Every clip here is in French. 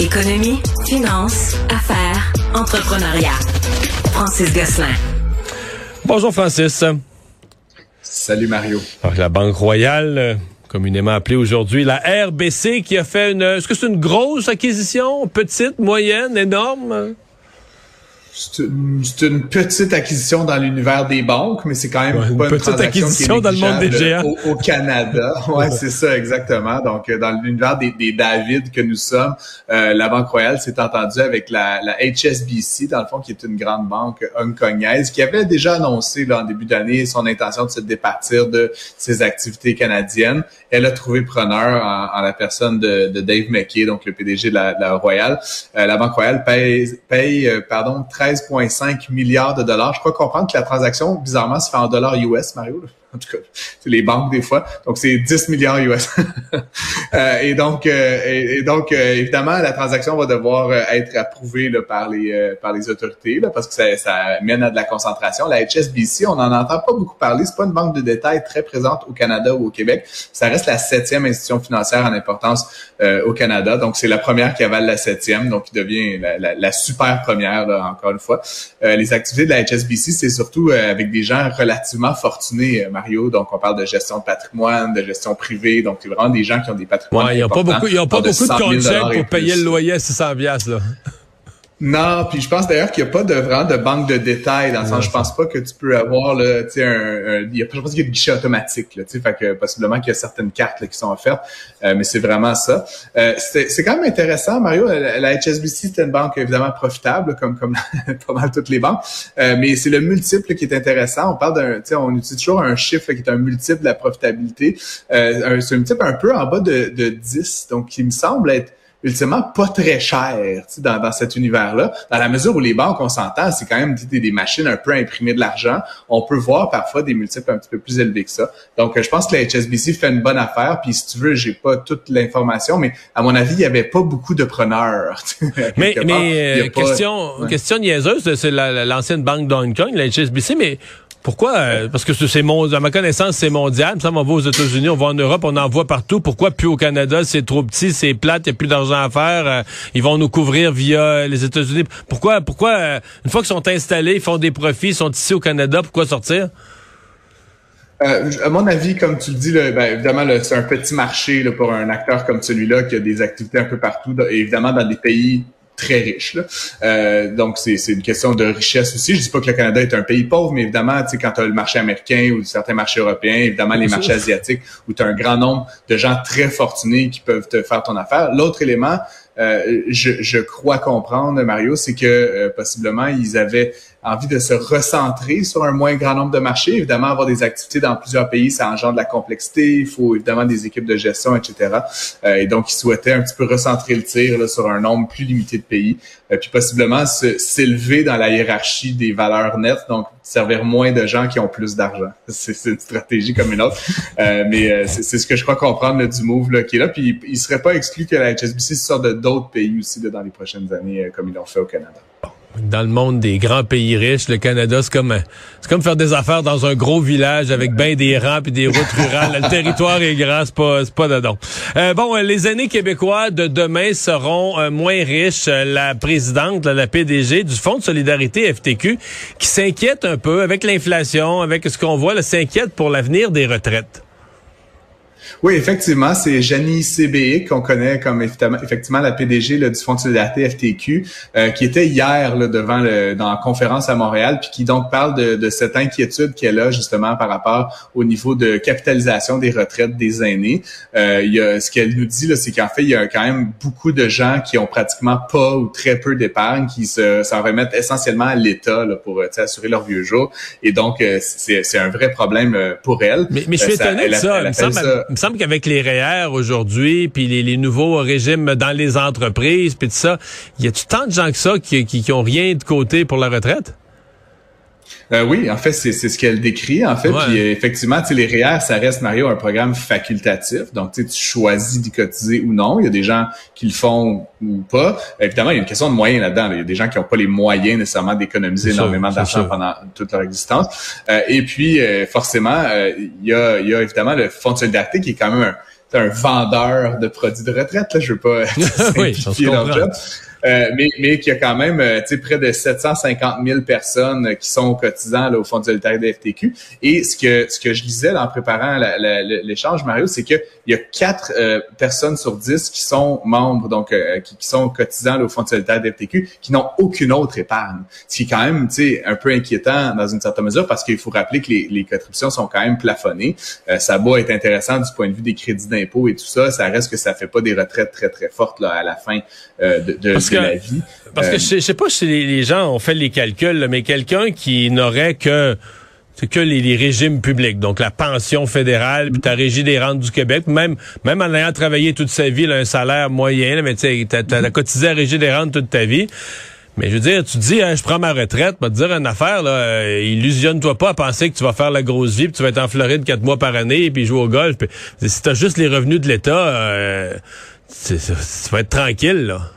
Économie, finance, affaires, entrepreneuriat. Francis Gosselin. Bonjour Francis. Salut Mario. la Banque Royale, euh, communément appelée aujourd'hui la RBC, qui a fait une... Est-ce que c'est une grosse acquisition? Petite, moyenne, énorme? C'est une, petite acquisition dans l'univers des banques, mais c'est quand même une pas une petite acquisition dans le monde des géants au, Canada. Ouais, c'est ça exactement. Donc euh, dans l'univers des, des, David que nous sommes, euh, la Banque Royale s'est entendue avec la, la, HSBC dans le fond, qui est une grande banque hongkongaise, qui avait déjà annoncé là, en début d'année son intention de se départir de ses activités canadiennes. Elle a trouvé preneur en, la personne de, de, Dave McKay, donc le PDG de la, de la Royale. Euh, la Banque Royale paye, paye pardon 13,5 milliards de dollars. Je crois comprendre que la transaction, bizarrement, se fait en dollars US, Mario en tout cas, c'est les banques des fois. Donc, c'est 10 milliards US. euh, et donc, euh, et, donc euh, évidemment, la transaction va devoir euh, être approuvée là, par les par les autorités là, parce que ça, ça, mène à de la concentration. La HSBC, on n'en entend pas beaucoup parler. C'est pas une banque de détail très présente au Canada ou au Québec. Ça reste la septième institution financière en importance au Canada. Donc, c'est la première qui avale la septième. Donc, il devient la, la, la super première, là, encore une fois. les activités de la HSBC, c'est surtout avec des gens relativement fortunés Donc, on parle de gestion de patrimoine, de gestion privée. Donc, c'est vraiment des gens qui ont des patrimoines. Ouais, il n'y a pas beaucoup, il y a pas beaucoup de, de pour payer le loyer à 600 là. Non, puis je pense d'ailleurs qu'il n'y a pas de vraiment de banque de détails dans le sens je pense pas que tu peux avoir là, tu sais un, il y a je pense qu'il y a des guichets automatiques là, tu sais fait que possiblement qu'il y a certaines cartes là, qui sont offertes, euh, mais c'est vraiment ça. Euh, c'est quand même intéressant Mario, la, HSBC c'est une banque évidemment profitable comme comme pas mal toutes les banques, euh, mais c'est le multiple qui est intéressant. On parle d'un tu sais on utilise toujours un chiffre qui est un multiple de la profitabilité. Euh, c'est un multiple un peu en bas de, de 10 donc qui me semble être ultimement pas très cher dans, dans cet univers-là. Dans la mesure où les banques, on s'entend, c'est quand même des, des, machines un peu à imprimer de l'argent. On peut voir parfois des multiples un petit peu plus élevés que ça. Donc, euh, je pense que la HSBC fait une bonne affaire. Puis, si tu veux, j'ai pas toute l'information, mais à mon avis, il y avait pas beaucoup de preneurs. mais mais euh, question, question niaiseuse, c'est l'ancienne banque d'Hong Kong, la HSBC, mais pourquoi? Euh, parce que c'est mon, à ma connaissance, c'est mondial. Ça, on va aux États-Unis, on va en Europe, on en voit partout. Pourquoi plus au Canada? C'est trop petit, c'est plate, il n'y a plus d'argent à faire. Euh, ils vont nous couvrir via les États-Unis. Pourquoi, pourquoi, euh, une fois qu'ils sont installés, ils font des profits, ils sont ici au Canada, pourquoi sortir? à mon avis, comme tu le dis, ben, évidemment, c'est un petit marché pour un acteur comme celui-là qui a des activités un peu partout, évidemment dans des pays très riche. Là. Euh, donc, c'est une question de richesse aussi. Je dis pas que le Canada est un pays pauvre, mais évidemment, tu sais, quand tu as le marché américain ou certains marchés européens, évidemment, les marchés asiatiques, où tu as un grand nombre de gens très fortunés qui peuvent te faire ton affaire. L'autre élément, euh, je, je, crois comprendre, Mario, c'est que euh, possiblement, ils avaient envie de se recentrer sur un moins grand nombre de marchés. Évidemment, avoir des activités dans plusieurs pays, ça engendre de la complexité. Il faut évidemment des équipes de gestion, etc. Euh, et donc, ils souhaitaient un petit peu recentrer le tir là, sur un nombre plus limité de pays, euh, puis possiblement s'élever dans la hiérarchie des valeurs nettes, donc servir moins de gens qui ont plus d'argent. C'est une stratégie comme une autre. Euh, mais c'est ce que je crois comprendre du move là, qui est là. Puis il serait pas exclu que la HSBC sorte d'autres pays aussi dans les prochaines années, comme ils l'ont fait au Canada dans le monde des grands pays riches, le Canada, c'est comme c'est comme faire des affaires dans un gros village avec bien des rangs et des routes rurales. le territoire est grand, c'est pas c'est pas dedans. Euh, bon, euh, les années québécois de demain seront euh, moins riches. La présidente, la PDG du Fonds de solidarité FTQ, qui s'inquiète un peu avec l'inflation, avec ce qu'on voit, s'inquiète pour l'avenir des retraites. Oui, effectivement, c'est Janie CBI qu'on connaît comme effectivement la PDG du Fonds de solidarité FTQ, euh, qui était hier là, devant le, dans la conférence à Montréal, puis qui donc parle de, de cette inquiétude qu'elle a justement par rapport au niveau de capitalisation des retraites des aînés. Euh, il y a, ce qu'elle nous dit, c'est qu'en fait, il y a quand même beaucoup de gens qui ont pratiquement pas ou très peu d'épargne, qui se, s'en remettent essentiellement à l'État pour euh, assurer leur vieux jour. Et donc, euh, c'est, un vrai problème pour elle. Mais, mais je suis étonné de ça. Il me semble qu'avec les REER aujourd'hui, puis les, nouveaux régimes dans les entreprises, puis tout ça, y a-tu tant de gens que ça qui, qui, ont rien de côté pour la retraite? Euh, oui, en fait, c'est ce qu'elle décrit. En fait, puis euh, effectivement, les REER, ça reste Mario un programme facultatif. Donc, tu choisis d'y cotiser ou non. Il y a des gens qui le font ou pas. Évidemment, il y a une question de moyens là-dedans. Il y a des gens qui n'ont pas les moyens nécessairement d'économiser énormément d'argent pendant toute leur existence. Euh, et puis, forcément, il y a, il y a évidemment le fonds de solidarité qui est quand même un un vendeur de produits de retraite. Là, je veux pas oui, leur job. Euh, mais, mais qu'il y a quand même euh, près de 750 000 personnes qui sont cotisants là, au Fonds de de FTQ. Et ce que ce que je disais en préparant l'échange, Mario, c'est qu'il y a quatre euh, personnes sur dix qui sont membres, donc qui, sont cotisants là, au Fonds de solidarité de qui n'ont aucune autre épargne. Ce qui est quand même un peu inquiétant dans une certaine mesure parce qu'il faut rappeler que les, les contributions sont quand même plafonnées. ça va être intéressant du point de vue des crédits d'impôt et tout ça. Ça reste que ça fait pas des retraites très, très fortes là, à la fin de, de parce que euh, je, sais pas si les, gens ont fait les calculs, mais quelqu'un qui n'aurait que que les, régimes publics, donc la pension fédérale, puis ta régie des rentes du Québec, même même en ayant travaillé toute sa vie, un salaire moyen, mais tu sais, t'as as cotisé à la régie des rentes toute ta vie. Mais je veux dire, tu dis, hein, je prends ma retraite, va te dire une affaire, là, euh, illusionne-toi pas à penser que tu vas faire la grosse vie, puis tu vas être en Floride quatre mois par année, puis jouer au golf. Pis, si t'as juste les revenus de l'État, euh, tu vas être tranquille, là.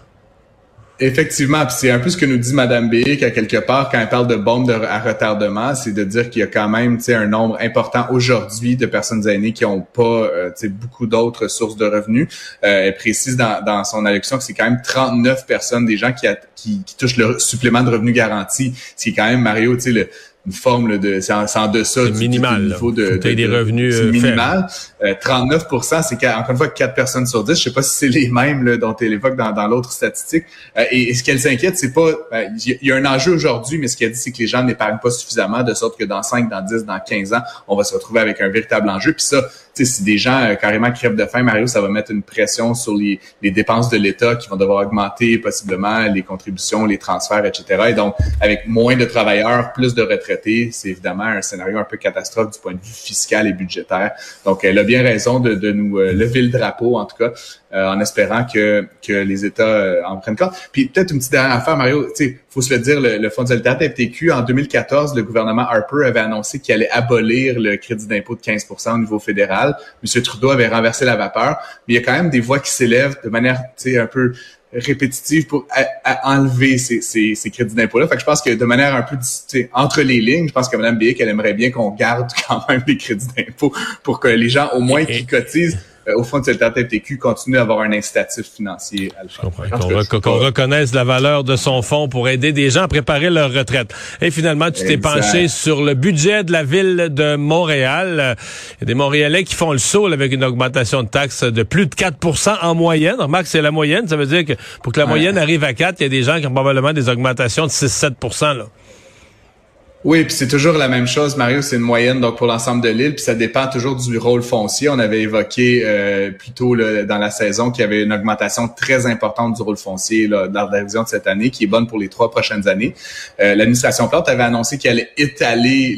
Effectivement, c'est un peu ce que nous dit Madame B, qu'à quelque part, quand elle parle de bombes à retardement, c'est de dire qu'il y a quand même un nombre important aujourd'hui de personnes aînées qui n'ont pas euh, beaucoup d'autres sources de revenus. Euh, elle précise dans, son allocution que c'est quand même 39 personnes des gens qui, touchent le supplément de revenus garanti, ce qui est quand même, Mario, tu sais, une forme de c'est en, en, deçà du, minimal, niveau de, de, des revenus euh, minimal. 39 euh, c'est encore une fois 4 personnes sur 10. Je sais pas si c'est les mêmes là, dont elle évoque dans, dans l'autre statistique. Euh, et, ce qu'elle s'inquiète, c'est pas il y, a un enjeu aujourd'hui, mais ce qu'elle dit, c'est que les gens n'épargnent pas suffisamment, de sorte que dans 5, dans 10, dans 15 ans, on va se retrouver avec un véritable enjeu. Puis ça, si des gens euh, carrément crèvent de faim, Mario, ça va mettre une pression sur les, les dépenses de l'État qui vont devoir augmenter possiblement les contributions, les transferts, etc. Et donc, avec moins de travailleurs, plus de retraités, c'est évidemment un scénario un peu catastrophe du point de vue fiscal et budgétaire. Donc, elle a bien raison de, de nous euh, lever le drapeau, en tout cas, euh, en espérant que, que les États en prennent compte. Puis peut-être une petite dernière affaire, Mario, sais, faut se le dire, le, Fonds de solidarité FTQ, en 2014, le gouvernement Harper avait annoncé qu'il allait abolir le crédit d'impôt de 15% au niveau fédéral. M. Trudeau avait renversé la vapeur, mais il y a quand même des voix qui s'élèvent de manière, un peu répétitive pour enlever ces, ces, ces crédits d'impôt-là. Fait que je pense que de manière un peu entre les lignes, je pense que Mme Bick, elle aimerait bien qu'on garde quand même les crédits d'impôt pour que les gens, au moins, qui cotisent, au fond de cette FTQ continue à avoir un incitatif financier à le faire. Qu'on reconnaisse la valeur de son fonds pour aider des gens à préparer leur retraite. Et finalement, tu t'es penché sur le budget de la ville de Montréal. Il y a des Montréalais qui font le saut avec une augmentation de taxes de plus de 4% en moyenne. Remarque, c'est la moyenne. Ça veut dire que pour que la moyenne arrive à 4, il y a des gens qui ont probablement des augmentations de 6-7 là. Oui, puis c'est toujours la même chose, Mario, c'est une moyenne donc pour l'ensemble de l'île, puis ça dépend toujours du rôle foncier. On avait évoqué euh, plus tôt dans la saison qu'il y avait une augmentation très importante du rôle foncier là, dans la révision de cette année, qui est bonne pour les trois prochaines années. Euh, L'administration Plante avait annoncé qu'elle allait étaler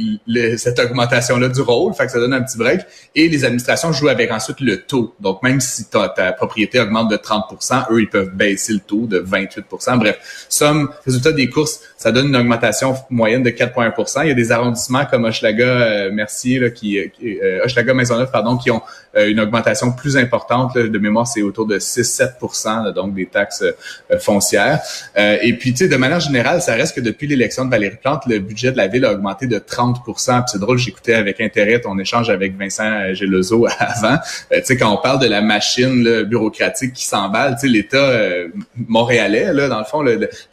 cette augmentation-là du rôle, fait que ça donne un petit break. Et les administrations jouent avec ensuite le taux. Donc même si ta, ta propriété augmente de 30% eux, ils peuvent baisser le taux de 28% Bref, somme, résultat des courses, ça donne une augmentation moyenne de 4,1 il y a des arrondissements comme Hochelaga, euh, Mercier, là, qui, euh, Hochelaga Maisonneuve, pardon, qui ont euh, une augmentation plus importante. de mémoire, c'est autour de 6-7 donc des taxes euh, foncières. et puis, tu sais, de manière générale, ça reste que depuis l'élection de Valérie Plante, le budget de la ville a augmenté de 30 c'est drôle, j'écoutais avec intérêt ton échange avec Vincent Gelozo avant. tu sais, quand on parle de la machine bureaucratique qui s'emballe, tu sais, l'État montréalais, là, dans le fond,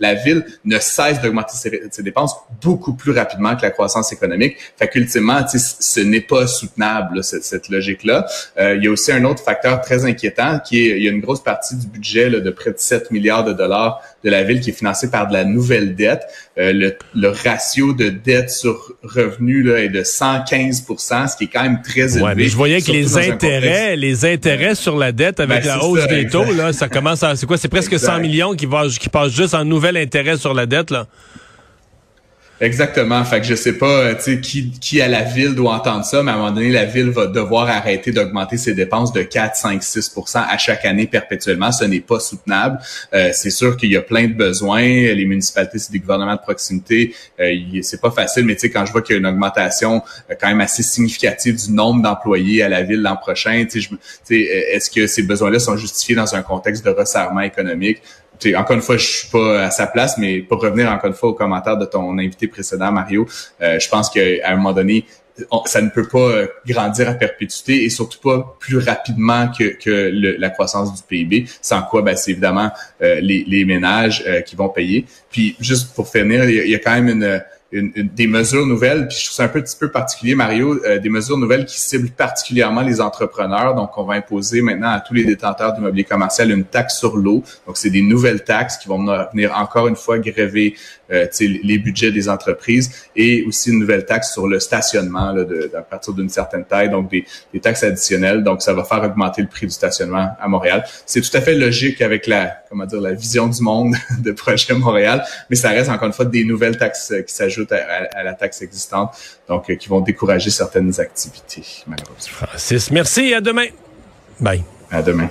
la ville ne cesse d'augmenter ses, ses dépenses beaucoup plus rapidement que la croissance économique. Fait qu'ultimement, ce n'est pas soutenable, cette, logique-là. Euh, il y a aussi un autre facteur très inquiétant qui est, il y a une grosse partie du budget de près de 7 milliards de dollars de la ville qui est financée par de la nouvelle dette. Euh, le, ratio de dette sur revenu là, est de 115% ce qui est quand même très élevé. mais je voyais que les intérêts, les intérêts sur la dette avec ben, la hausse des taux, là, ça commence à, c'est quoi, c'est presque 100 millions qui, va, qui passent juste en nouvel intérêt sur la dette, là. Exactement. Fait que je sais pas, euh, qui, qui à la ville doit entendre ça, mais à un moment donné, la ville va devoir arrêter d'augmenter ses dépenses de 4, 5, 6% à chaque année perpétuellement. Ce n'est pas soutenable. Euh, c'est sûr qu'il y a plein de besoins. Les municipalités, c'est des gouvernements de proximité. Euh, c'est pas facile, mais tu sais, quand je vois qu'il y a une augmentation euh, quand même assez significative du nombre d'employés à la ville l'an prochain, tu sais, est-ce que ces besoins-là sont justifiés dans un contexte de resserrement économique? Encore une fois, je suis pas à sa place, mais pour revenir encore une fois au commentaire de ton invité précédent, Mario, euh, je pense qu'à un moment donné, ça ne peut pas grandir à perpétuité et surtout pas plus rapidement que, que la croissance du PIB, sans quoi, ben, c'est évidemment les, les, ménages qui vont payer. Puis juste pour finir, il y a quand même une une, des mesures nouvelles, puis je trouve ça un petit peu particulier, Mario, euh, des mesures nouvelles qui ciblent particulièrement les entrepreneurs. Donc, on va imposer maintenant à tous les détenteurs d'immobilier commercial une taxe sur l'eau. Donc, c'est des nouvelles taxes qui vont venir encore une fois gréver euh, les budgets des entreprises et aussi une nouvelle taxe sur le stationnement là, de, à partir d'une certaine taille, donc des, des, taxes additionnelles. Donc, ça va faire augmenter le prix du stationnement à Montréal. C'est tout à fait logique avec la, comment dire, la vision du monde de Projet Montréal, mais ça reste encore une fois des nouvelles taxes qui s'ajoutent à, la taxe existante, donc euh, qui vont décourager certaines activités, malheureusement. Francis, merci. À demain. Bye. À demain.